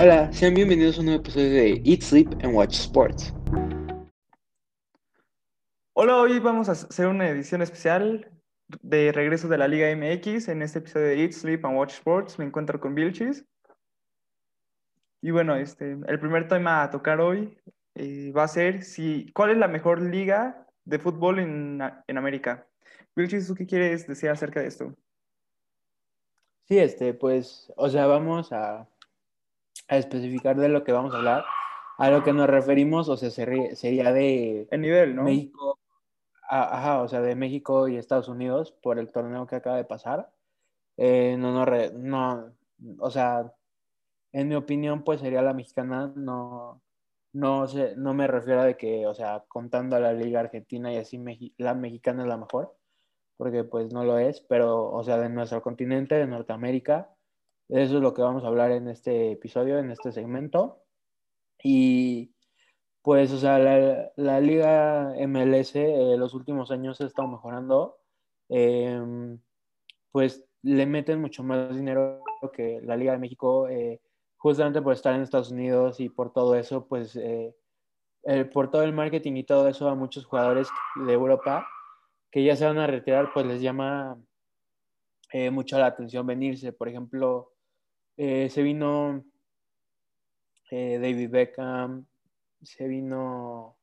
Hola, sean bienvenidos a un nuevo episodio de Eat, Sleep and Watch Sports. Hola, hoy vamos a hacer una edición especial de regreso de la Liga MX. En este episodio de Eat, Sleep and Watch Sports me encuentro con Vilchis. Y bueno, este, el primer tema a tocar hoy eh, va a ser si, cuál es la mejor liga de fútbol en, en América. Vilchis, ¿tú qué quieres decir acerca de esto? Sí, este, pues, o sea, vamos a, a especificar de lo que vamos a hablar. A lo que nos referimos, o sea, sería de el nivel, ¿no? México, ajá, o sea, de México y Estados Unidos por el torneo que acaba de pasar. Eh, no, no, no, o sea, en mi opinión, pues sería la mexicana, no, no, sé, no me refiero a de que, o sea, contando a la Liga Argentina y así, la mexicana es la mejor, porque pues no lo es, pero, o sea, de nuestro continente, de Norteamérica, eso es lo que vamos a hablar en este episodio, en este segmento. Y pues, o sea, la, liga MLS eh, los últimos años ha estado mejorando. Em, pues le meten mucho más dinero que la Liga de México, eh, justamente por estar en Estados Unidos y por todo eso, pues eh, por todo el marketing y todo eso a muchos jugadores de Europa que ya se van a retirar, pues les llama mucho la atención venirse. Por ejemplo, eh, se vino eh, David Beckham, se vino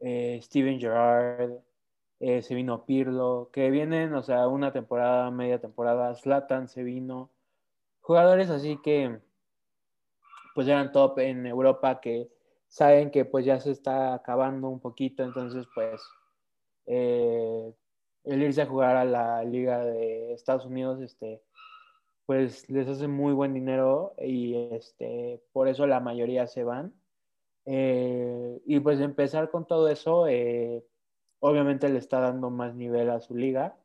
eh, Steven Gerrard, se vino Pirlo, que vienen, o sea, una temporada, media temporada, Slatan se vino, jugadores así que pues eran top en Europa que saben que pues ya se está acabando un poquito, entonces pues el irse a jugar a la liga de Estados Unidos, este, pues les hace muy buen dinero y este, por eso la mayoría se van. Eh, y pues empezar con todo eso, eh, obviamente le está dando más nivel a su liga,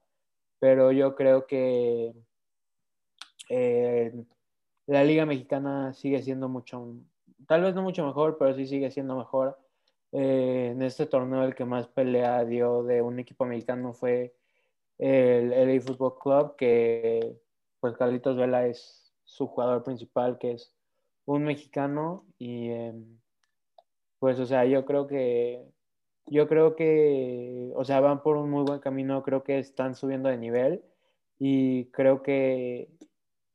pero yo creo que eh, la liga mexicana sigue siendo mucho, tal vez no mucho mejor, pero sí sigue siendo mejor. en este torneo el que más pelea dio de un equipo mexicano fue el LA Football Club, que pues Carlitos Vela es su jugador principal, que es un mexicano y em, pues, o sea, yo creo que, yo creo que, o sea, van por un muy buen camino, creo que están subiendo de nivel y creo que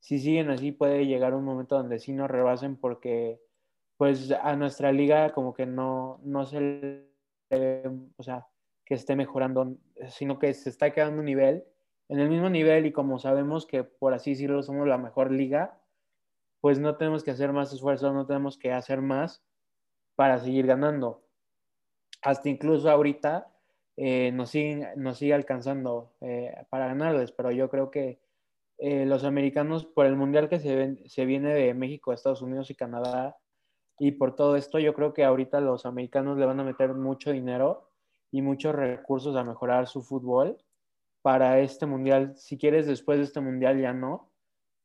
si siguen así puede llegar un momento donde sí nos rebasen porque pues a nuestra liga como que no, no se o sea, que esté mejorando, sino que se está quedando un nivel en el mismo nivel y como sabemos que por así decirlo somos la mejor liga, pues no tenemos que hacer más esfuerzo, no tenemos que hacer más para seguir ganando. Hasta incluso ahorita eh, nos, sigue, alcanzando eh, para ganarles, pero yo creo que eh, los americanos, por el mundial que se, se viene de México, Estados Unidos y Canadá, y por todo esto, yo creo que ahorita los americanos le van a meter mucho dinero y muchos recursos a mejorar su fútbol para este mundial. Si quieres, después de este mundial ya no.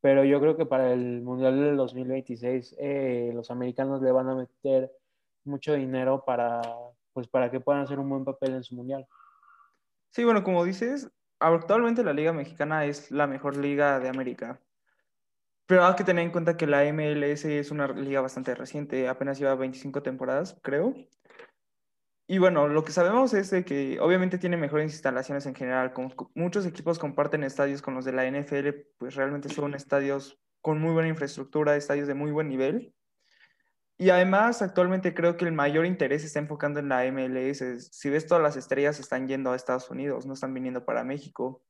Pero yo creo que para el mundial del 2026 eh, los americanos le van a meter mucho dinero para, pues, para que puedan hacer un buen papel en su mundial. Sí, bueno, como dices, actualmente la Liga Mexicana es la mejor liga de América. Pero hay que tener en cuenta que la MLS es una liga bastante reciente, apenas lleva 25 temporadas, creo. Y bueno, lo que sabemos es de que obviamente tiene mejores instalaciones en general. Como muchos equipos comparten estadios con los de la NFL, pues realmente son estadios con muy buena infraestructura, estadios de muy buen nivel. Y además, actualmente creo que el mayor interés se está enfocando en la MLS. Si ves, todas las estrellas están yendo a Estados Unidos, no están viniendo para México.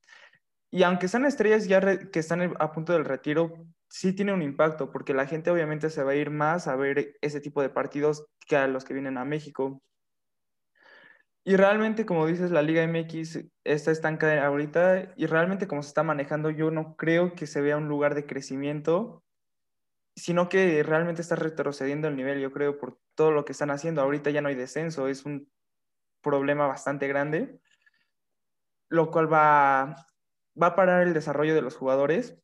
Y aunque sean estrellas ya que están a punto del retiro, sí tiene un impacto, porque la gente obviamente se va a ir más a ver ese tipo de partidos que a los que vienen a México. Y realmente, como dices, la Liga MX está estancada ahorita y realmente como se está manejando, yo no creo que se vea un lugar de crecimiento, sino que realmente está retrocediendo el nivel, yo creo, por todo lo que están haciendo. Ahorita ya no hay descenso, es un problema bastante grande, lo cual va, va a parar el desarrollo de los jugadores.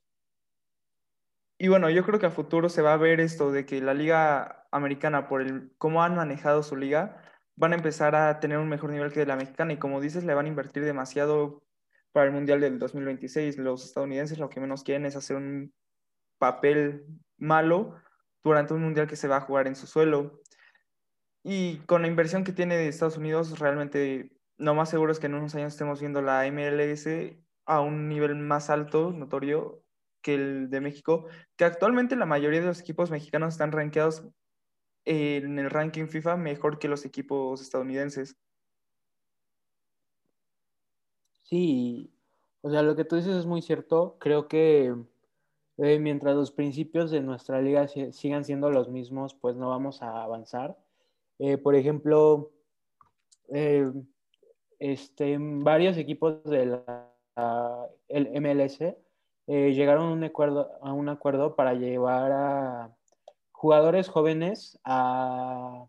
Y bueno, yo creo que a futuro se va a ver esto de que la liga americana, por el cómo han manejado su liga, van a empezar a tener un mejor nivel que la mexicana y como dices, le van a invertir demasiado para el Mundial del 2026. Los estadounidenses lo que menos quieren es hacer un papel malo durante un mundial que se va a jugar en su suelo. Y con la inversión que tiene de Estados Unidos, realmente lo más seguro es que en unos años estemos viendo la MLS a un nivel más alto, notorio, que el de México, que actualmente la mayoría de los equipos mexicanos están rankeados en el ranking FIFA mejor que los equipos estadounidenses. Sí, o sea, lo que tú dices es muy cierto. Creo que eh, mientras los principios de nuestra liga sigan siendo los mismos, pues no vamos a avanzar. Eh, por ejemplo, eh, este, varios equipos de la el MLS llegaron a un, acuerdo, a un acuerdo para llevar a jugadores jóvenes a,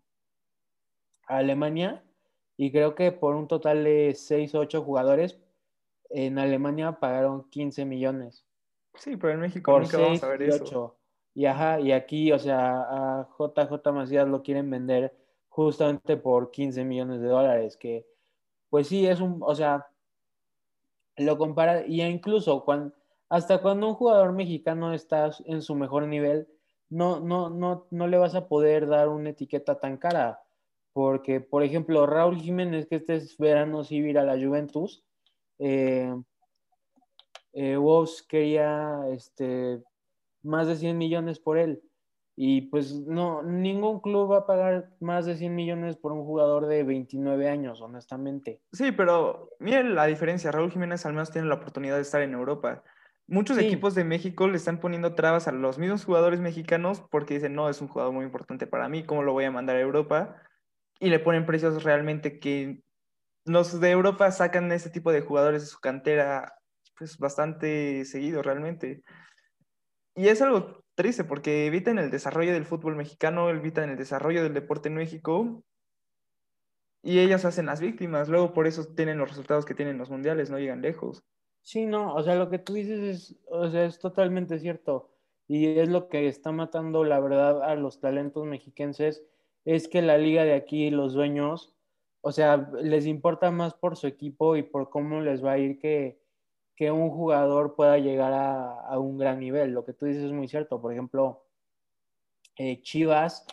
a Alemania y creo que por un total de 6 o 8 jugadores en Alemania pagaron 15 millones. Sí, pero en México nunca vamos a ver y eso. Y, ajá, y aquí, o sea, a JJ Macías lo quieren vender justamente por 15 millones de dólares, que pues sí, es un, o sea, lo compara, y incluso cuando, hasta cuando un jugador mexicano está en su mejor nivel, no, no, no, no le vas a poder dar una etiqueta tan cara, porque, por ejemplo, Raúl Jiménez, que este verano sí ir a la Juventus, eh, eh, Wolves quería este, más de 100 millones por él. Y pues no, ningún club va a pagar más de 100 millones por un jugador de 29 años, honestamente. Sí, pero miren la diferencia. Raúl Jiménez al menos tiene la oportunidad de estar en Europa. Muchos equipos de México le están poniendo trabas a los mismos jugadores mexicanos porque dicen, no, es un jugador muy importante para mí, ¿cómo lo voy a mandar a Europa? Y le ponen precios realmente que los de Europa sacan ese tipo de jugadores de su cantera pues bastante seguido realmente. Y es algo triste porque evitan el desarrollo del fútbol mexicano, evitan el desarrollo del deporte en México y ellos hacen las víctimas. Luego por eso tienen los resultados que tienen los mundiales, no llegan lejos. Sí, no, o sea, lo que tú dices es, o sea, es totalmente cierto y es lo que está matando la verdad a los talentos mexiquenses, es que la liga de aquí, los dueños, o sea, les importa más por su equipo y por cómo les va a ir que, que un jugador pueda llegar a, un gran nivel. Lo que tú dices es muy cierto. Por ejemplo, eh, Chivas,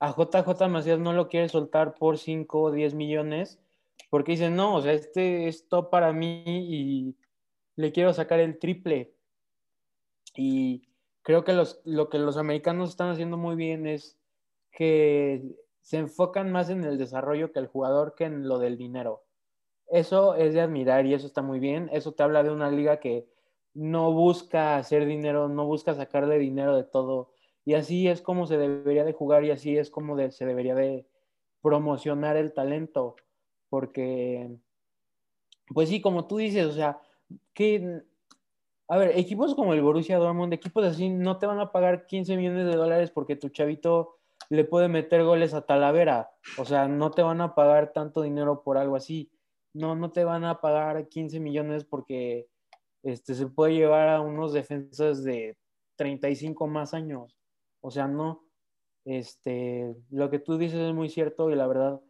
a JJ Macías no lo quiere soltar por 5 o 10 millones porque dice, no, o sea, este es para mí y le quiero sacar el triple. Y creo que los, lo que los americanos están haciendo muy bien es que se enfocan más en el desarrollo que el jugador que en lo del dinero. Eso es de admirar y eso está muy bien. Eso te habla de una liga que no busca hacer dinero, no busca sacarle dinero de todo. Y así es como se debería de jugar y así es como se debería de promocionar el talento. Porque, pues sí, como tú dices, o sea, que, a ver, equipos como el Borussia Dortmund, equipos así, no te van a pagar 15 millones de dólares porque tu chavito le puede meter goles a Talavera. O sea, no te van a pagar tanto dinero por algo así no, no te van a pagar 15 millones porque este, se puede llevar a unos defensas de 35 más años. O sea, no. Este, lo que tú dices es muy cierto y la verdad,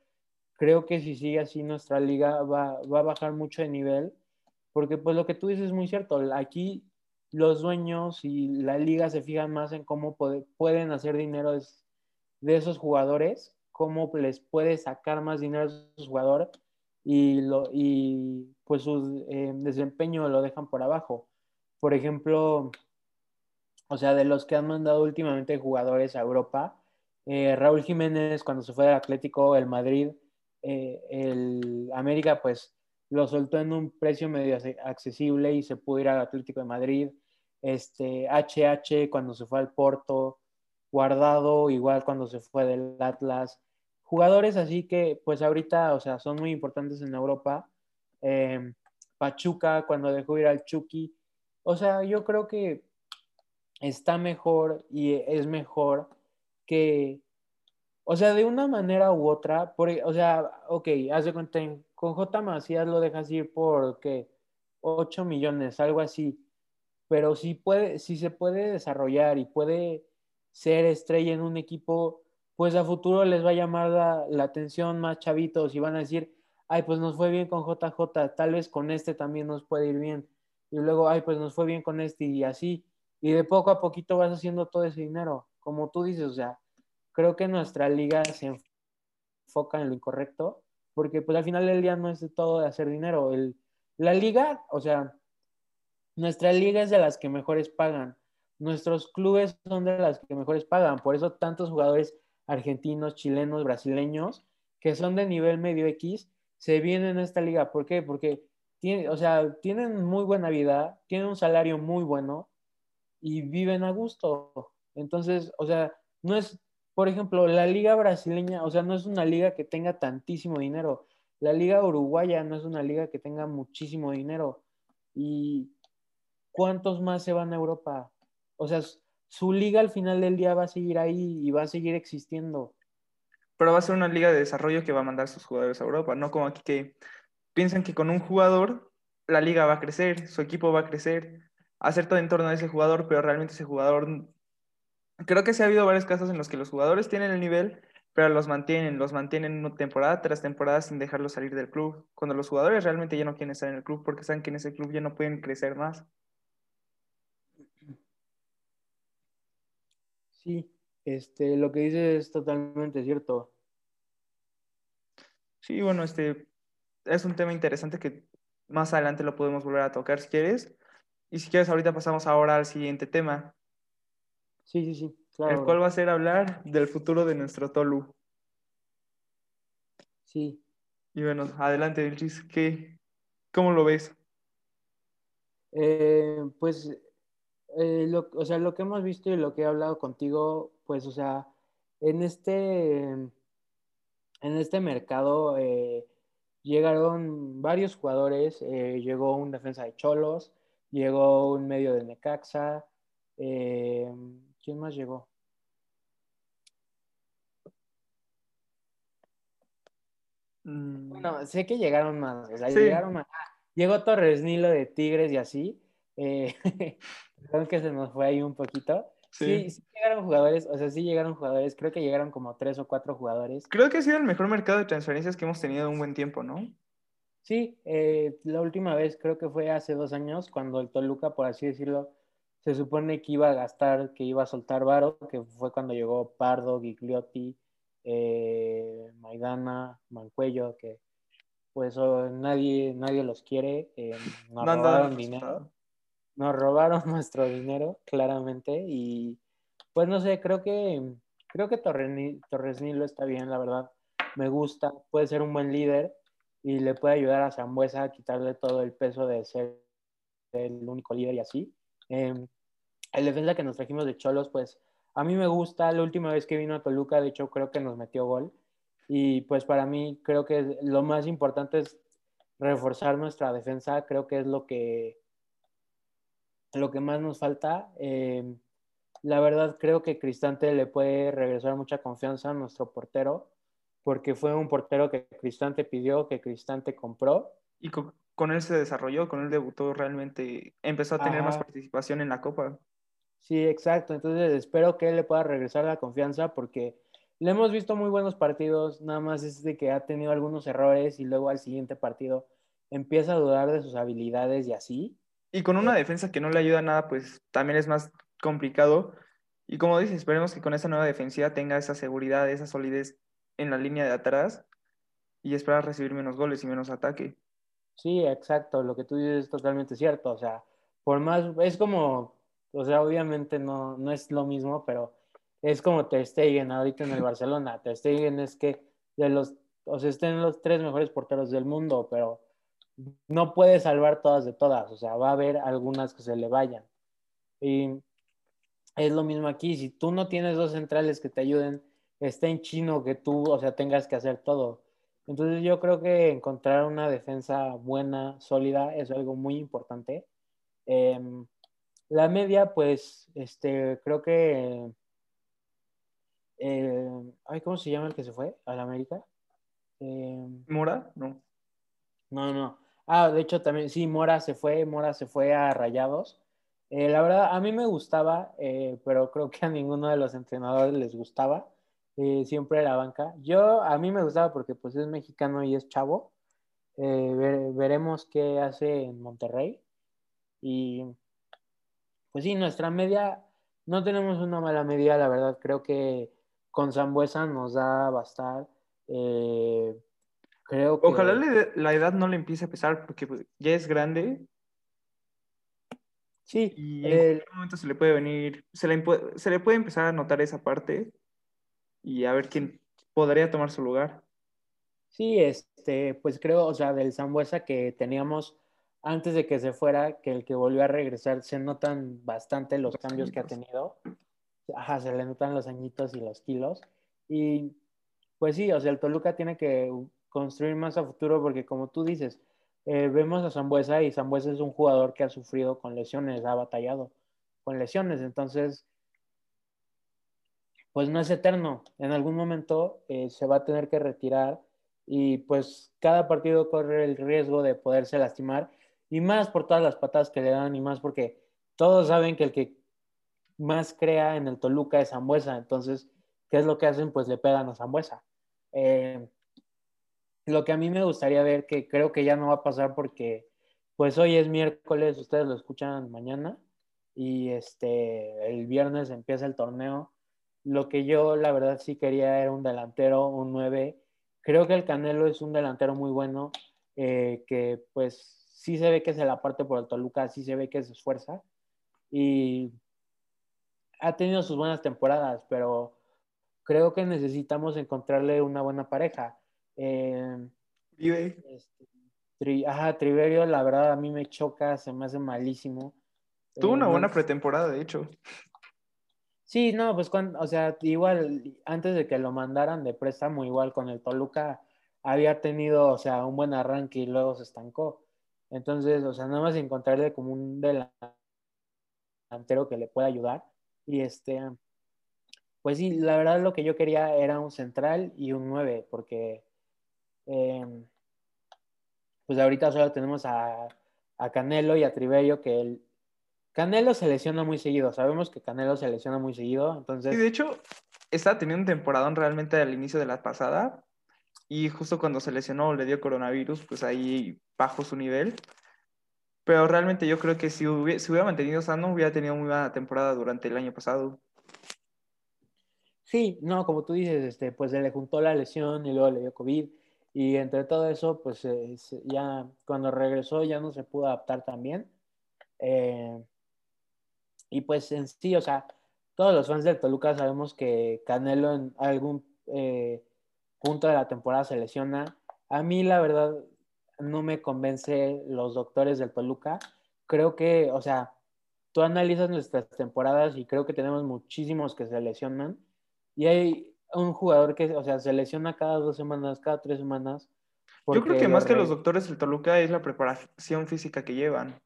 creo que si sigue así nuestra liga va, va a bajar mucho de nivel, porque pues lo que tú dices es muy cierto. Aquí los dueños y la liga se fijan más en cómo pueden hacer dinero de esos jugadores, cómo les puede sacar más dinero a esos jugadores y, lo, y pues su eh, desempeño lo dejan por abajo. Por ejemplo, o sea, de los que han mandado últimamente jugadores a Europa, eh, Raúl Jiménez cuando se fue del Atlético, el Madrid, eh, el América pues lo soltó en un precio medio accesible y se pudo ir al Atlético de Madrid. Este HH cuando se fue al Porto, Guardado igual cuando se fue del Atlas, jugadores así que pues ahorita, o sea, son muy importantes en Europa. Em, Pachuca cuando dejó ir al Chucky. O sea, yo creo que está mejor y es mejor que, o sea, de una manera u otra, por, o sea, ok, haz de cuenta, con J. Macías lo dejas ir por, ¿qué? 8 millones, algo así. Pero si, puede, si se puede desarrollar y puede ser estrella en un equipo, pues a futuro les va a llamar la, atención más chavitos y van a decir, ay, pues nos fue bien con JJ, tal vez con este también nos puede ir bien. Y luego, ay, pues nos fue bien con este y así. Y de poco a poquito vas haciendo todo ese dinero. como tú dices, o sea, creo que nuestra liga se enfoca en lo incorrecto, porque pues al final del día no es todo de hacer dinero. El, la liga, o sea, nuestra liga es de las que mejores pagan. Nuestros clubes son de las que mejores pagan. Por eso tantos jugadores argentinos, chilenos, brasileños, que son de nivel medio X, se vienen a esta liga. ¿Por qué? Porque tiene, o sea, tienen muy buena vida, tienen un salario muy bueno y viven a gusto. Entonces, o sea, no es, por ejemplo, la liga brasileña, o sea, no es una liga que tenga tantísimo dinero. La liga uruguaya no es una liga que tenga muchísimo dinero. ¿Y cuántos más se van a Europa? O sea, su liga al final del día va a seguir ahí y va a seguir existiendo. Pero va a ser una liga de desarrollo que va a mandar sus jugadores a Europa, no como aquí que piensan que con un jugador la liga va a crecer, su equipo va a crecer, hacer todo en torno a ese jugador, pero realmente ese jugador... Creo que sí ha habido varios casos en los que los jugadores tienen el nivel, pero los mantienen, los mantienen temporada tras temporada sin dejarlos salir del club, cuando los jugadores realmente ya no quieren estar en el club porque saben que en ese club ya no pueden crecer más. Sí, este, lo que dices es totalmente cierto. Sí, bueno, este es un tema interesante que más adelante lo podemos volver a tocar si quieres. Y si quieres, ahorita pasamos ahora al siguiente tema. Sí, sí, sí, claro. El cual va a ser hablar del futuro de nuestro Tolu. Sí. Y bueno, adelante, Vilchis, ¿qué, ¿cómo lo ves? Eh, pues eh, lo, o sea, lo que hemos visto y lo que he hablado contigo, pues, o sea, en este, en este mercado eh, llegaron varios jugadores, eh, llegó un defensa de Cholos, llegó un medio de Necaxa, ¿quién más llegó? Mm. Bueno, sé que llegaron más, o sea, llegaron más. Ah, llegó Torres Nilo de Tigres y así. Eh, Perdón que se nos fue ahí un poquito. Sí. sí. llegaron jugadores, o sea, sí llegaron jugadores, creo que llegaron como tres o cuatro jugadores. Creo que ha sido el mejor mercado de transferencias que hemos tenido en un buen tiempo, ¿no? Sí, eh, la última vez creo que fue hace dos años, cuando el Toluca, por así decirlo, se supone que iba a gastar, que iba a soltar varo, que fue cuando llegó Pardo, Gigliotti, eh, Maidana, Mancuello, que pues oh, nadie, nadie los quiere, eh, no robaron dinero nos robaron nuestro dinero, claramente, y pues no sé, creo que, creo que Torres, Nilo está bien, la verdad, me gusta, puede ser un buen líder y le puede ayudar a Zambuesa a quitarle todo el peso de ser el único líder y así. Eh, el defensa que nos trajimos de Cholos, pues a mí me gusta, la última vez que vino a Toluca, de hecho creo que nos metió gol, y pues para mí creo que lo más importante es reforzar nuestra defensa, creo que es lo que lo que más nos falta. Eh, la verdad creo que Cristante le puede regresar mucha confianza a nuestro portero, porque fue un portero que Cristante pidió, que Cristante compró. Con, él se desarrolló, con él debutó realmente, empezó a tener más participación en la Copa. Sí, exacto. Entonces espero que él le pueda regresar la confianza porque le hemos visto muy buenos partidos, nada más es de que ha tenido algunos errores y luego al siguiente partido empieza a dudar de sus habilidades y así. Y con una defensa que no le ayuda nada, pues también es más complicado. Y como dices, esperemos que con esa nueva defensiva tenga esa seguridad, esa solidez en la línea de atrás y esperar recibir menos goles y menos ataque. Sí, exacto, lo que tú dices es totalmente cierto. O sea, por más, es como, o sea, obviamente no, no es lo mismo, pero es como Ter Stegen ahorita en el Barcelona. Ter Stegen es que de los, o sea, estén los tres mejores porteros del mundo, pero no puede salvar todas de todas, o sea, va a haber algunas que se le vayan. Y es lo mismo aquí, si tú no tienes dos centrales que te ayuden, está en chino que tú, o sea, tengas que hacer todo. Entonces yo creo que encontrar una defensa buena, sólida, es algo muy importante. Em, la media, pues, este, creo que... Eh, ¿Cómo se llama el que se fue a la América? Em, ¿Mora? No. No, no. Ah, de hecho también, sí, Mora se fue, Mora se fue a Rayados. Eh, la verdad, a mí me gustaba, eh, pero creo que a ninguno de los entrenadores les gustaba. Eh, siempre la banca. Yo, a mí me gustaba porque pues es mexicano y es chavo. veremos qué hace en Monterrey. Y pues sí, nuestra media, no tenemos una mala medida, la verdad. Creo que con Zambuesa nos da bastar. Eh, creo que... Ojalá la edad no le empiece a pesar porque pues, ya es grande. Sí. Y en algún momento se le puede venir, se le, se le puede empezar a notar esa parte y a ver quién podría tomar su lugar. Sí, este, pues creo, o sea, del Zambuesa que teníamos antes de que se fuera, que el que volvió a regresar, se notan bastante los, cambios que ha tenido. Ajá, se le notan los añitos y los kilos. Y pues sí, o sea, el Toluca tiene que construir más a futuro porque como tú dices, eh, vemos a Zambuesa y Zambuesa es un jugador que ha sufrido con lesiones, ha batallado con lesiones, entonces, pues no es eterno. En algún momento eh, se va a tener que retirar y pues cada partido corre el riesgo de poderse lastimar y más por todas las patadas que le dan y más porque todos saben que el que más crea en el Toluca es Zambuesa, entonces, ¿qué es lo que hacen? Pues le pegan a Zambuesa. Eh, lo que a mí me gustaría ver, que creo que ya no va a pasar porque pues hoy es miércoles, ustedes lo escuchan mañana y este el viernes empieza el torneo. Lo que yo la verdad sí quería era un delantero, un 9 Creo que el Canelo es un delantero muy bueno, eh, que pues sí se ve que se la parte por el Toluca, sí se ve que se esfuerza y ha tenido sus buenas temporadas, pero creo que necesitamos encontrarle una buena pareja. Eh, este, ajá, Triverio, la verdad a mí me choca, se me hace malísimo. Tuvo una eh, buena pretemporada, de hecho. Sí, no, pues cuando, o sea, igual antes de que lo mandaran de préstamo, igual con el Toluca había tenido, o sea, un buen arranque y luego se estancó. Entonces, o sea, nada más encontrarle como un delantero que le pueda ayudar. Y este, pues sí, la verdad lo que yo quería era un central y un 9, porque em, pues ahorita solo tenemos a, a Canelo y a Triverio, que el, Canelo se lesiona muy seguido, sabemos que Canelo se lesiona muy seguido, entonces... Sí, de hecho, estaba teniendo un temporadón realmente al inicio de la pasada y justo cuando se lesionó le dio coronavirus, pues ahí bajó su nivel. Pero realmente yo creo que si hubiera, si hubiera mantenido sano, hubiera tenido muy buena temporada durante el año pasado. Sí, no, como tú dices, este, pues se le juntó la lesión y luego le dio COVID. Y entre todo eso, pues eh, ya cuando regresó ya no se pudo adaptar tan bien. Eh, y pues en sí, o sea, todos los fans del Toluca sabemos que Canelo en algún eh, punto de la temporada se lesiona. A mí, la verdad, no me convence los doctores del Toluca. Creo que, o sea, tú analizas nuestras temporadas y creo que tenemos muchísimos que se lesionan. Y hay un jugador que, o sea, se lesiona cada dos semanas, cada tres semanas. Yo creo que más que los doctores del Toluca es la preparación física que llevan.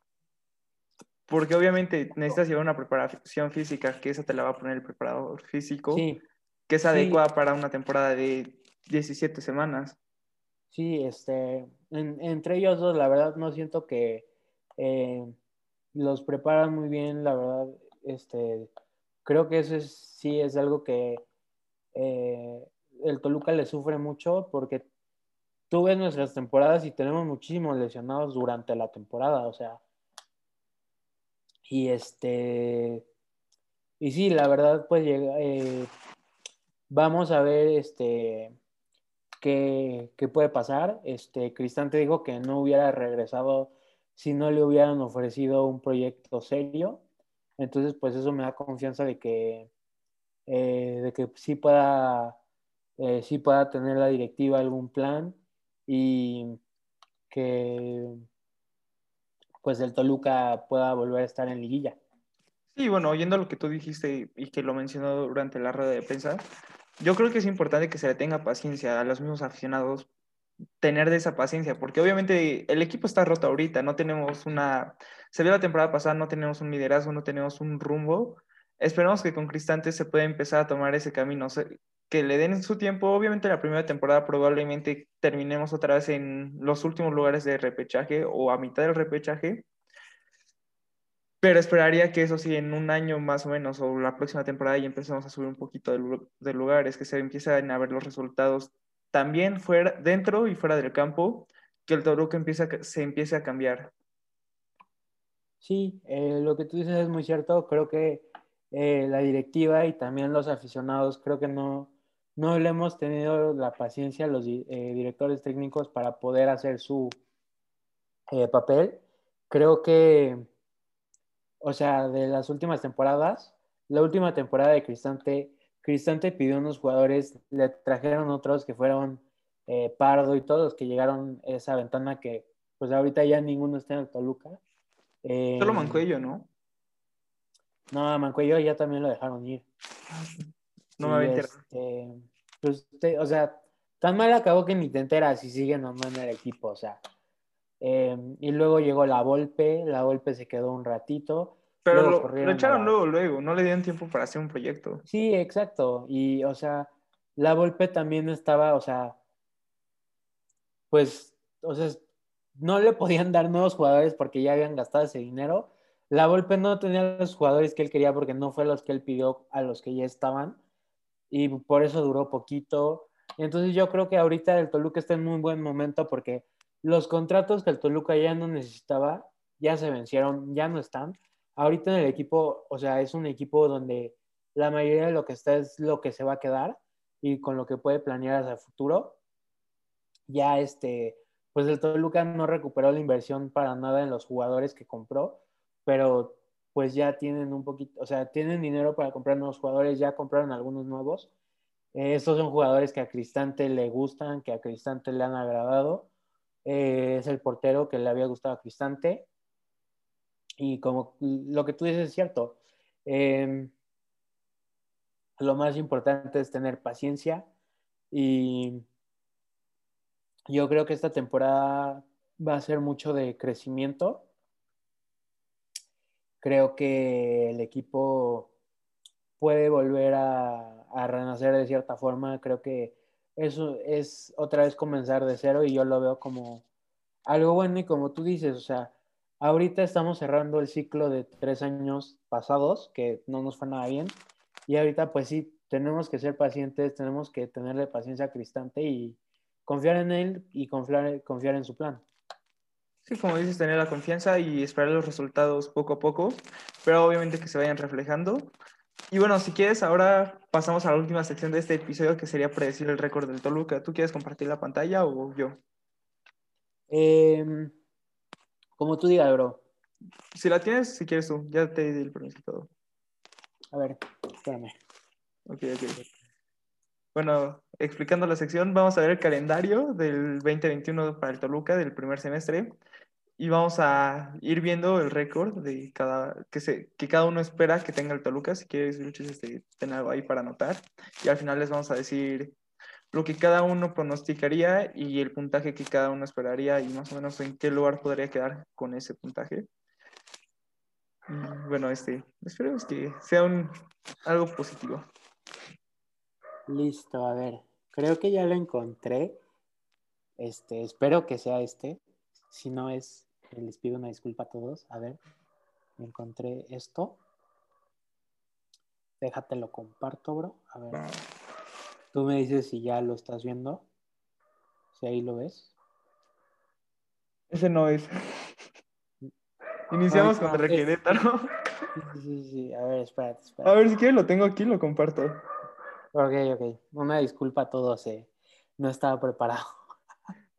Porque obviamente necesitas llevar una preparación física, que esa te la va a poner el preparador físico, que es adecuada para una temporada de 17 semanas. Sí, este, entre ellos dos, la verdad, no siento que eh, los preparan muy bien, la verdad, este, creo que eso es, sí es algo que eh, el Toluca le sufre mucho porque tú ves nuestras temporadas y tenemos muchísimos lesionados durante la temporada, o sea, y este, y sí, la verdad, pues eh, vamos a ver este, qué, qué, puede pasar. Este, Cristante dijo que no hubiera regresado si no le hubieran ofrecido un proyecto serio. Entonces, pues eso me da confianza de que, eh, de que sí pueda, eh, sí pueda tener la directiva algún plan y que pues el Toluca pueda volver a estar en liguilla. Sí, bueno, oyendo lo que tú dijiste y que lo mencionó durante la rueda de prensa, yo creo que es importante que se le tenga paciencia a los mismos aficionados, tener de esa paciencia, porque obviamente el equipo está roto ahorita, no tenemos una, se vio la temporada pasada, no tenemos un liderazgo, no tenemos un rumbo. Esperamos que con Cristante se pueda empezar a tomar ese camino que le den su tiempo. Obviamente la primera temporada probablemente terminemos otra vez en los últimos lugares de repechaje o a mitad del repechaje. Pero esperaría que eso sí, en un año más o menos, o la próxima temporada, ya empecemos a subir un poquito de, lugares, que se empiecen a ver los resultados también fuera, dentro y fuera del campo, que el Toruca empieza, se empiece a cambiar. Sí, eh, lo que tú dices es muy cierto. Creo que eh, la directiva y también los aficionados creo que no, no le hemos tenido la paciencia a los eh, directores técnicos para poder hacer su eh, papel. Creo que, o sea, de las últimas temporadas, la última temporada de Cristante, Cristante pidió unos jugadores, le trajeron otros que fueron Pardo y todos los que llegaron a esa ventana que pues ahorita ya ninguno está en el Toluca. Solo Mancuello, ¿no? No, Mancuello ya también lo dejaron ir. No me había este, pues, o sea, tan mal acabó que ni te enteras si siguen o no en el equipo, o sea. Em, y luego llegó la Volpe, la Volpe se quedó un ratito. Pero lo, echaron luego, luego, no le dieron tiempo para hacer un proyecto. Sí, exacto. Y, o sea, la Volpe también estaba, o sea, pues, o sea, no le podían dar nuevos jugadores porque ya habían gastado ese dinero la Volpe no tenía los jugadores que él quería porque no fue los que él pidió a los que ya estaban y por eso duró poquito. Entonces yo creo que ahorita el Toluca está en muy buen momento porque los contratos que el Toluca ya no necesitaba ya se vencieron, ya no están. Ahorita en el equipo, o sea, es un equipo donde la mayoría de lo que está es lo que se va a quedar y con lo que puede planear hacia el futuro. Ya este, pues el Toluca no recuperó la inversión para nada en los jugadores que compró pero pues ya tienen un poquito, o sea, tienen dinero para comprar nuevos jugadores, ya compraron algunos nuevos. Eh, estos son jugadores que a Cristante le gustan, que a Cristante le han agradado. Eh, es el portero que le había gustado a Cristante. Y como lo que tú dices es cierto, em, lo más importante es tener paciencia y yo creo que esta temporada va a ser mucho de crecimiento creo que el equipo puede volver a, renacer de cierta forma. Creo que eso es otra vez comenzar de cero y yo lo veo como algo bueno y como tú dices, o sea, ahorita estamos cerrando el ciclo de tres años pasados, que no nos fue nada bien, y ahorita pues sí, tenemos que ser pacientes, tenemos que tenerle paciencia a Cristante y confiar en él y confiar, confiar en su plan. Sí, como dices, tener la confianza y esperar los resultados poco a poco, pero obviamente que se vayan reflejando. Y bueno, si quieres, ahora pasamos a la última sección de este episodio que sería predecir el récord del Toluca. ¿Tú quieres compartir la pantalla o yo? Em, como tú digas, bro. Si la tienes, si quieres tú, ya te di el permiso y todo. A ver, espérame. Ok, ok. Bueno, explicando la sección, vamos a ver el calendario del 2021 para el Toluca del primer semestre y vamos a ir viendo el récord de cada que se que cada uno espera que tenga el Toluca. Si quieres, Luchis, este, ten algo ahí para anotar y al final les vamos a decir lo que cada uno pronosticaría y el puntaje que cada uno esperaría y más o menos en qué lugar podría quedar con ese puntaje. bueno, este, esperemos que sea un, algo positivo. Listo, a ver. Creo que ya lo encontré. Este, espero que sea este. Si no es, les pido una disculpa a todos. A ver, encontré esto. Déjate lo comparto, bro. A ver. Tú me dices si ya lo estás viendo. Si ahí lo ves. Ese no es. Iniciamos con el ¿no? Sí, sí, sí. A ver, espérate, espérate. A ver, si quieres lo tengo aquí, lo comparto. Ok, ok. Una disculpa a todos, eh. no estaba preparado.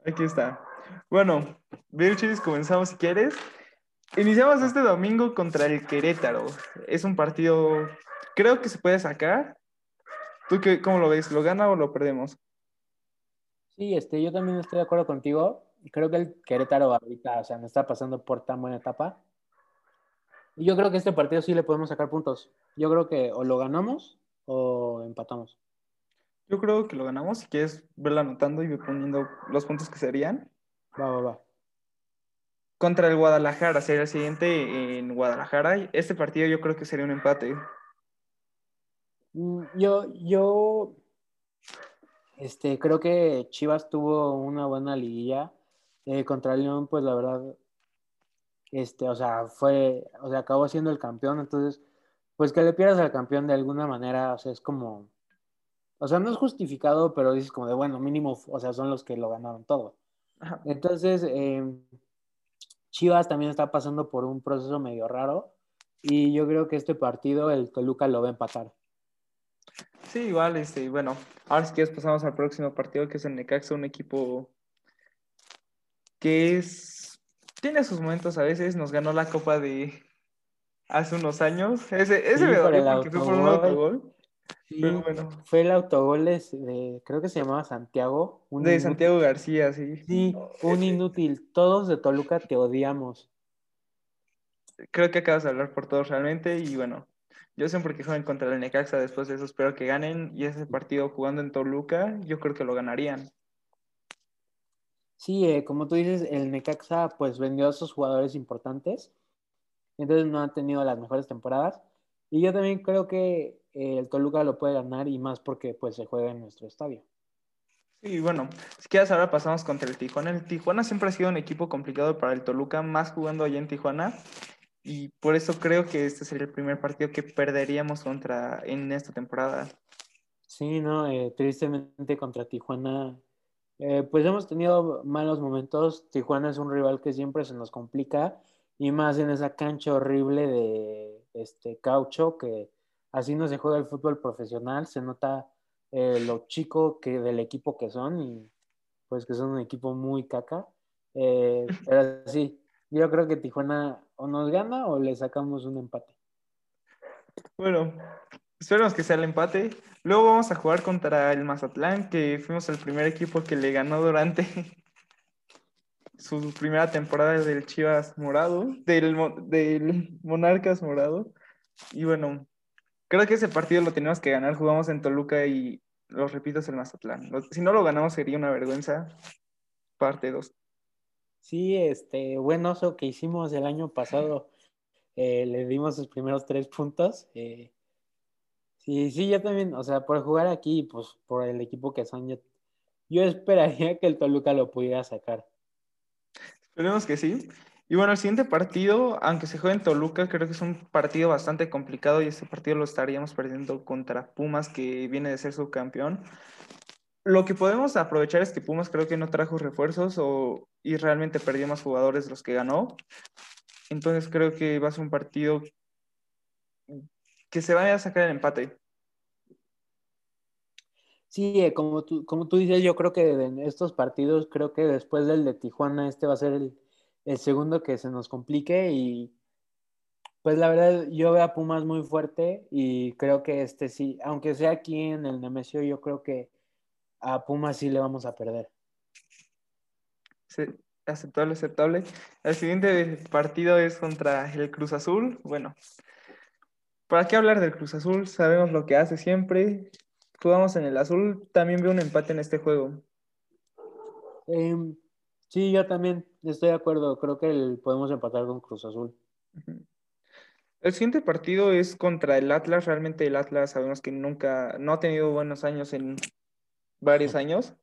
Aquí está. Bueno, Virchis, comenzamos si quieres. Iniciamos este domingo contra el Querétaro. Es un partido, creo que se puede sacar. ¿Tú qué, cómo lo ves? ¿Lo gana o lo perdemos? Sí, este, yo también estoy de acuerdo contigo. Creo que el Querétaro ahorita, o sea, no está pasando por tan buena etapa. Y yo creo que este partido sí le podemos sacar puntos. Yo creo que o lo ganamos o empatamos? Yo creo que lo ganamos. Si quieres verla anotando y poniendo los puntos que serían. Va, va, va. Contra el Guadalajara, sería el siguiente en Guadalajara. Este partido yo creo que sería un empate. Mm, yo, yo, este, creo que Chivas tuvo una buena liguilla. Eh, contra León, pues la verdad, este, o sea, fue, o sea, acabó siendo el campeón, entonces pues que le pierdas al campeón de alguna manera, o sea, es como, o sea, no es justificado, pero dices como de, bueno, mínimo, o sea, son los que lo ganaron todo. Entonces, em, Chivas también está pasando por un proceso medio raro. Y yo creo que este partido el Toluca lo va a empatar. Sí, igual, este, bueno, ahora si quieres pasamos al próximo partido que es el Necaxa, un equipo que es, tiene sus momentos a veces, nos ganó la copa de hace unos años, ese, ese Sí, me dolió porque fue por un autogol. Autogol, Sí, pero bueno, fue el autogol de, creo que se llamaba Santiago. un de inútil. Santiago García, sí. Sí, un inútil. Todos de Toluca te odiamos. Creo que acabas de hablar por todos realmente y bueno, yo sé por qué juegan contra el Necaxa, después de eso espero que ganen y ese partido jugando en Toluca, yo creo que lo ganarían. Sí, eh, como tú dices, el Necaxa pues vendió a sus jugadores importantes, entonces no han tenido las mejores temporadas. Y yo también creo que eh, el Toluca lo puede ganar y más porque pues se juega en nuestro estadio. Sí, bueno, si quieres ahora pasamos contra el Tijuana. El Tijuana siempre ha sido un equipo complicado para el Toluca, más jugando allá en Tijuana. Y por eso creo que este sería el primer partido que perderíamos contra en esta temporada. Sí, no, Eh, tristemente contra Tijuana, eh, pues hemos tenido malos momentos. Tijuana es un rival que siempre se nos complica y más en esa cancha horrible de este caucho que así no se juega el fútbol profesional. Se nota eh, lo chico que del equipo que son y pues que son un equipo muy caca. Eh, pero sí, yo creo que Tijuana o nos gana o le sacamos un empate. Bueno, esperemos que sea el empate. Luego vamos a jugar contra el Mazatlán, que fuimos el primer equipo que le ganó durante su primera temporada del Chivas Morado, del, del Monarcas Morado. Y bueno, creo que ese partido lo tenemos que ganar. Jugamos en Toluca y, lo repito, es el Mazatlán. Si no lo ganamos sería una vergüenza. Parte 2. Sí, este buen oso que hicimos el año pasado, eh, le dimos sus primeros tres puntos. eh, sí, sí, yo también, o sea, por jugar aquí, pues por el equipo que son, yo esperaría que el Toluca lo pudiera sacar. Esperemos que sí. Y bueno, el siguiente partido, aunque se juegue en Toluca, creo que es un partido bastante complicado y este partido lo estaríamos perdiendo contra Pumas, que viene de ser subcampeón. Lo que podemos aprovechar es que Pumas creo que no trajo refuerzos o, y realmente perdió más jugadores los que ganó. Entonces creo que va a ser un partido que se vaya a sacar el empate. Sí, eh, como tú, como tú dices, yo creo que en estos partidos, creo que después del de Tijuana, este va a ser el, segundo que se nos complique y pues la verdad yo veo a Pumas muy fuerte y creo que este sí, aunque sea aquí en el Nemesio, yo creo que a Pumas sí le vamos a perder. Sí, aceptable, aceptable. El siguiente partido es contra el Cruz Azul. Bueno, ¿para qué hablar del Cruz Azul? Sabemos lo que hace siempre. Jugamos en el azul. También veo un empate en este juego. Eh, sí, yo también estoy de acuerdo, creo que el- podemos empatar con Cruz Azul. El siguiente partido es contra el Atlas. Realmente el Atlas sabemos que nunca, no ha tenido buenos años en varios años.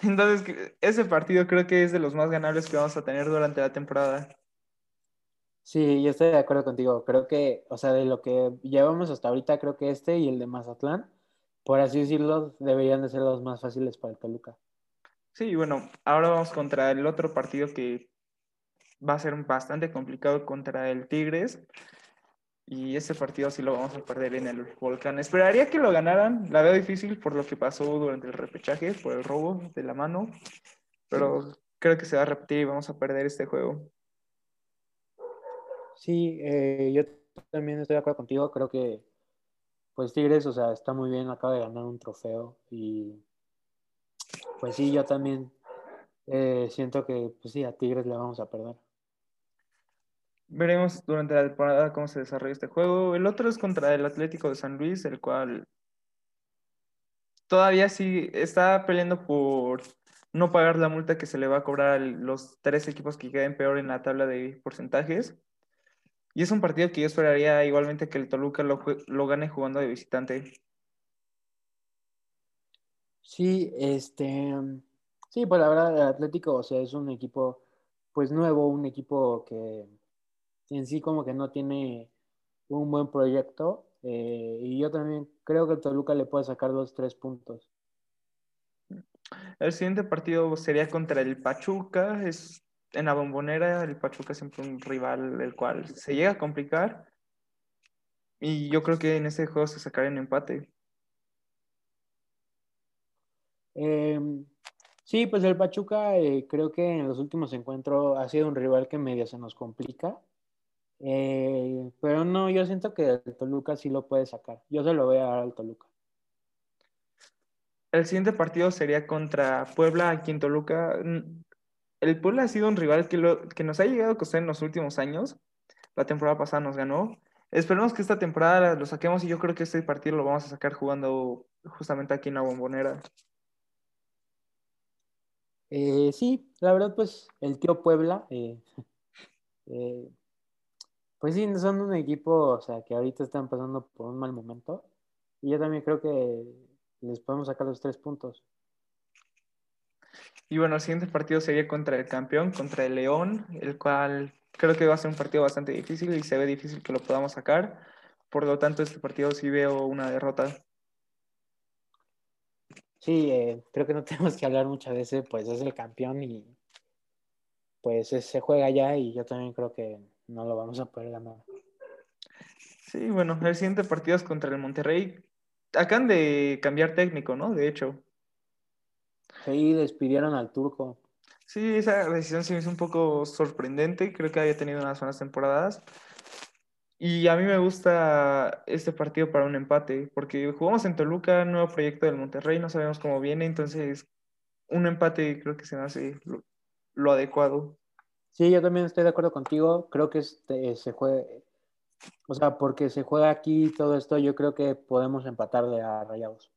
Entonces, ese partido creo que es de los más ganables que vamos a tener durante la temporada. Sí, yo estoy de acuerdo contigo, creo que, o sea, de lo que llevamos hasta ahorita, creo que este y el de Mazatlán, por así decirlo, deberían de ser los más fáciles para el Toluca. Sí, bueno, ahora vamos contra el otro partido que va a ser bastante complicado contra el Tigres. Y ese partido sí lo vamos a perder en el Volcán. Esperaría que lo ganaran. La veo difícil por lo que pasó durante el repechaje, por el robo de la mano. Pero creo que se va a repetir y vamos a perder este juego. Sí, eh, yo también estoy de acuerdo contigo, creo que, pues Tigres, o sea, está muy bien, acaba de ganar un trofeo y, pues sí, yo también eh, siento que, pues sí, a Tigres le vamos a perder. Veremos durante la temporada cómo se desarrolla este juego. El otro es contra el Atlético de San Luis, el cual todavía sí está peleando por no pagar la multa que se le va a cobrar a los tres equipos que queden peor en la tabla de porcentajes. Y es un partido que yo esperaría igualmente que el Toluca lo, lo gane jugando de visitante. Sí, este, sí, pues la verdad, el Atlético, o sea, es un equipo, pues nuevo, un equipo que en sí como que no tiene un buen proyecto eh, y yo también creo que el Toluca le puede sacar dos, tres puntos. El siguiente partido sería contra el Pachuca. Es en la bombonera. El Pachuca es siempre un rival el cual se llega a complicar. Y yo creo que en ese juego se sacaría un empate. Em, sí, pues el Pachuca eh, creo que en los últimos encuentros ha sido un rival que medio se nos complica. Eh, pero no, yo siento que el Toluca sí lo puede sacar. Yo se lo voy a dar al Toluca. El siguiente partido sería contra Puebla aquí en Toluca. El Puebla ha sido un rival que, nos ha llegado a costar en los últimos años. La temporada pasada nos ganó. Esperemos que esta temporada lo saquemos y yo creo que este partido lo vamos a sacar jugando justamente aquí en la bombonera. Eh, sí, la verdad, pues el tío Puebla, eh, eh, pues sí, son un equipo, o sea, que ahorita están pasando por un mal momento. Y yo también creo que les podemos sacar los tres puntos. Y bueno, el siguiente partido sería contra el campeón, contra el León, el cual creo que va a ser un partido bastante difícil y se ve difícil que lo podamos sacar. Por lo tanto, este partido sí veo una derrota. Sí, eh, creo que no tenemos que hablar muchas veces, pues es el campeón y pues se juega ya y yo también creo que no lo vamos a poder ganar. Sí, bueno, el siguiente partido es contra el Monterrey. Acaban de cambiar técnico, ¿no? De hecho. Sí, despidieron al turco. Sí, esa decisión se me hizo un poco sorprendente. Creo que había tenido unas buenas temporadas. Y a mí me gusta este partido para un empate, porque jugamos en Toluca, nuevo proyecto del Monterrey, no sabemos cómo viene, entonces un empate creo que se me hace lo, adecuado. Sí, yo también estoy de acuerdo contigo. Creo que este, se juega, o sea, porque se juega aquí todo esto, yo creo que podemos empatarle a Rayados.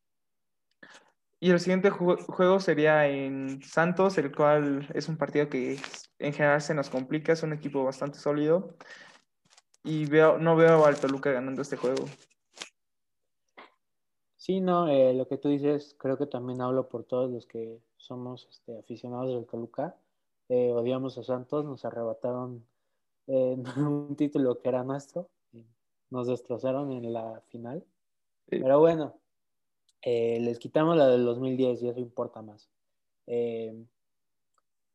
Y el siguiente juego sería en Santos, el cual es un partido que en general se nos complica, es un equipo bastante sólido. Y veo, no veo al Toluca ganando este juego. Sí, no, eh, lo que tú dices, creo que también hablo por todos los que somos este, aficionados del Toluca. Eh, odiamos a Santos, nos arrebataron eh, un título que era nuestro, nos destrozaron en la final. Pero bueno, eh, les quitamos la del 2010 y eso importa más. Eh,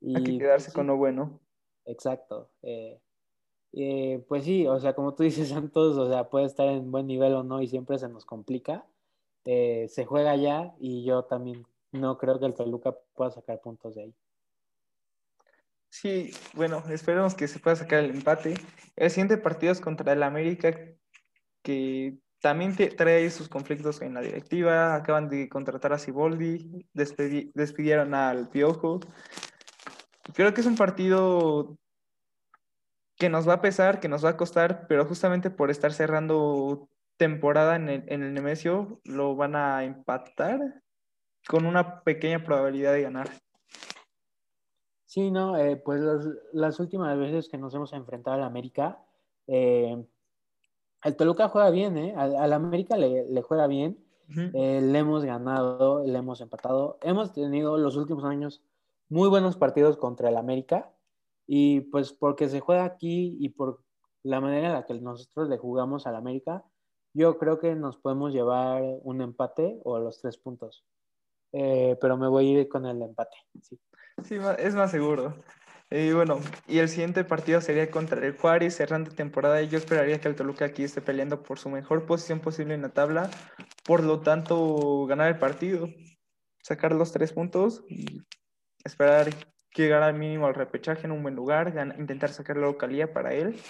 y, Hay que quedarse pues con lo bueno. Exacto. Eh, pues sí, o sea, como tú dices, Santos, o sea, puede estar en buen nivel o no y siempre se nos complica. se juega ya y yo también no creo que el Toluca pueda sacar puntos de ahí. Sí, bueno, esperemos que se pueda sacar el empate. El siguiente partido es contra el América, que también trae sus conflictos en la directiva. Acaban de contratar a Siboldi, despidieron al Piojo. Creo que es un partido que nos va a pesar, que nos va a costar, pero justamente por estar cerrando temporada en el, en Nemesio, lo van a empatar con una pequeña probabilidad de ganar. Sí, no, eh, pues las, últimas veces que nos hemos enfrentado al América, eh, el Toluca juega bien, ¿eh? Al, América le, juega bien. Eh, le hemos ganado, le hemos empatado. Hemos tenido los últimos años muy buenos partidos contra el América. Y pues porque se juega aquí y por la manera en la que nosotros le jugamos al América, yo creo que nos podemos llevar un empate o los tres puntos. Eh, pero me voy a ir con el empate. Sí, sí es más seguro. Y bueno, y el siguiente partido sería contra el Juárez, cerrando temporada. Y yo esperaría que el Toluca aquí esté peleando por su mejor posición posible en la tabla. Por lo tanto, ganar el partido, sacar los tres puntos y esperar que llegar al mínimo al repechaje en un buen lugar, intentar sacar la localía para él.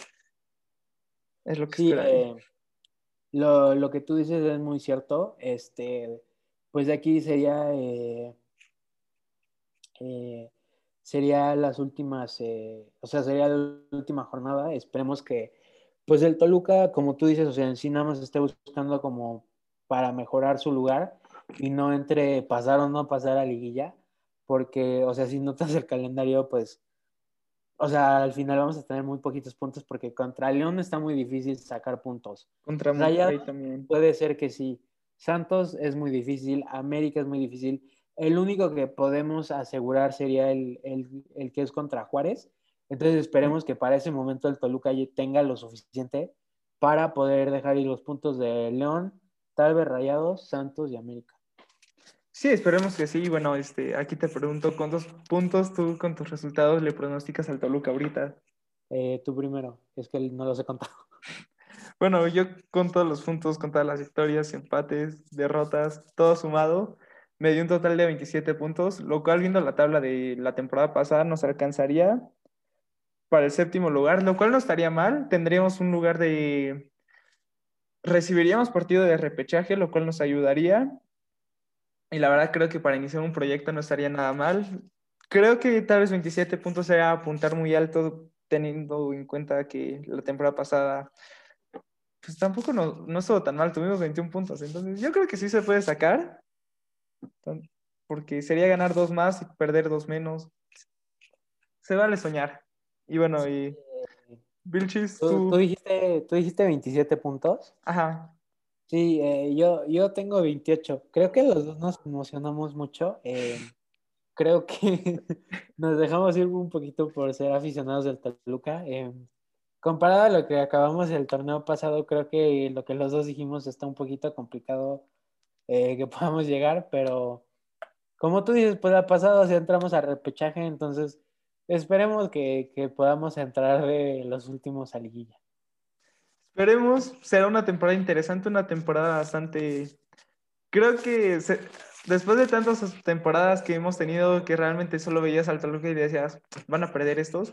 Es lo que sí, eh, lo, lo, que tú dices es muy cierto. Este, pues de aquí sería. Eh, eh, sería las últimas, eh, o sea, sería la última jornada. Esperemos que, pues el Toluca, como tú dices, o sea, en sí nada más esté buscando como para mejorar su lugar y no entre pasar o no pasar a liguilla, porque, o sea, si notas el calendario, pues, o sea, al final vamos a tener muy poquitos puntos porque contra León está muy difícil sacar puntos. Contra Monterrey también. Puede ser que sí. Santos es muy difícil, América es muy difícil el único que podemos asegurar sería el, que es contra Juárez. Entonces esperemos que para ese momento el Toluca tenga lo suficiente para poder dejar ir los puntos de León, tal vez Rayados, Santos y América. Sí, esperemos que sí. Bueno, este, aquí te pregunto, ¿cuántos puntos tú con tus resultados le pronosticas al Toluca ahorita? Eh, tú primero, es que no los he contado. Bueno, yo con todos los puntos, con todas las victorias, empates, derrotas, todo sumado, me dio un total de 27 puntos, lo cual viendo la tabla de la temporada pasada nos alcanzaría para el séptimo lugar, lo cual no estaría mal. Tendríamos un lugar de... Recibiríamos partido de repechaje, lo cual nos ayudaría. Y la verdad creo que para iniciar un proyecto no estaría nada mal. Creo que tal vez 27 puntos sea apuntar muy alto teniendo en cuenta que la temporada pasada pues tampoco no, no estuvo tan mal, tuvimos 21 puntos, entonces yo creo que sí se puede sacar, porque sería ganar dos más y perder dos menos. Se vale soñar. Y bueno, y Vilchis, ¿Tú, tú... dijiste, tú dijiste 27 puntos. Ajá. Sí, eh, yo, yo tengo 28. Creo que los dos nos emocionamos mucho. Eh, creo que nos dejamos ir un poquito por ser aficionados del Toluca. Eh, comparado a lo que acabamos el torneo pasado, creo que lo que los dos dijimos está un poquito complicado que podamos llegar, pero como tú dices, pues ha pasado, si entramos a repechaje, entonces Esperemos que, podamos entrar de los últimos a liguilla. Esperemos, será una temporada interesante, una temporada bastante... Creo que después de tantas temporadas que hemos tenido que realmente solo veías al Toluca y decías, van a perder estos,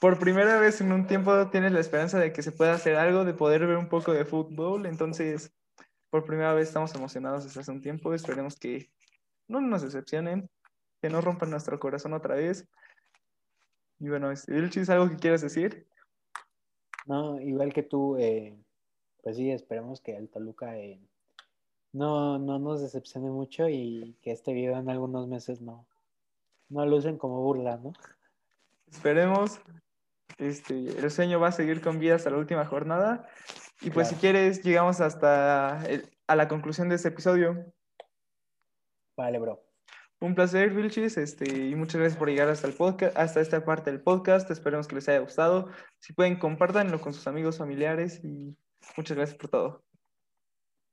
por primera vez en un tiempo tienes la esperanza de que se pueda hacer algo, de poder ver un poco de fútbol, entonces por primera vez estamos emocionados desde hace un tiempo, esperemos que no nos decepcionen, que no rompan nuestro corazón otra vez y bueno, Ilchis, ¿algo que quieras decir? No, igual que tú, eh, pues sí, esperemos que el Toluca eh, no, no nos decepcione mucho y que este video en algunos meses no, no lo usen como burla, ¿no? Esperemos. Este, el sueño va a seguir con vida hasta la última jornada. Y pues si quieres, llegamos hasta a la conclusión de este episodio. Vale, bro. Un placer, Vilchis, este, y muchas gracias por llegar hasta el podcast, hasta esta parte del podcast. Esperemos que les haya gustado. Si pueden, compártanlo con sus amigos, familiares y muchas gracias por todo.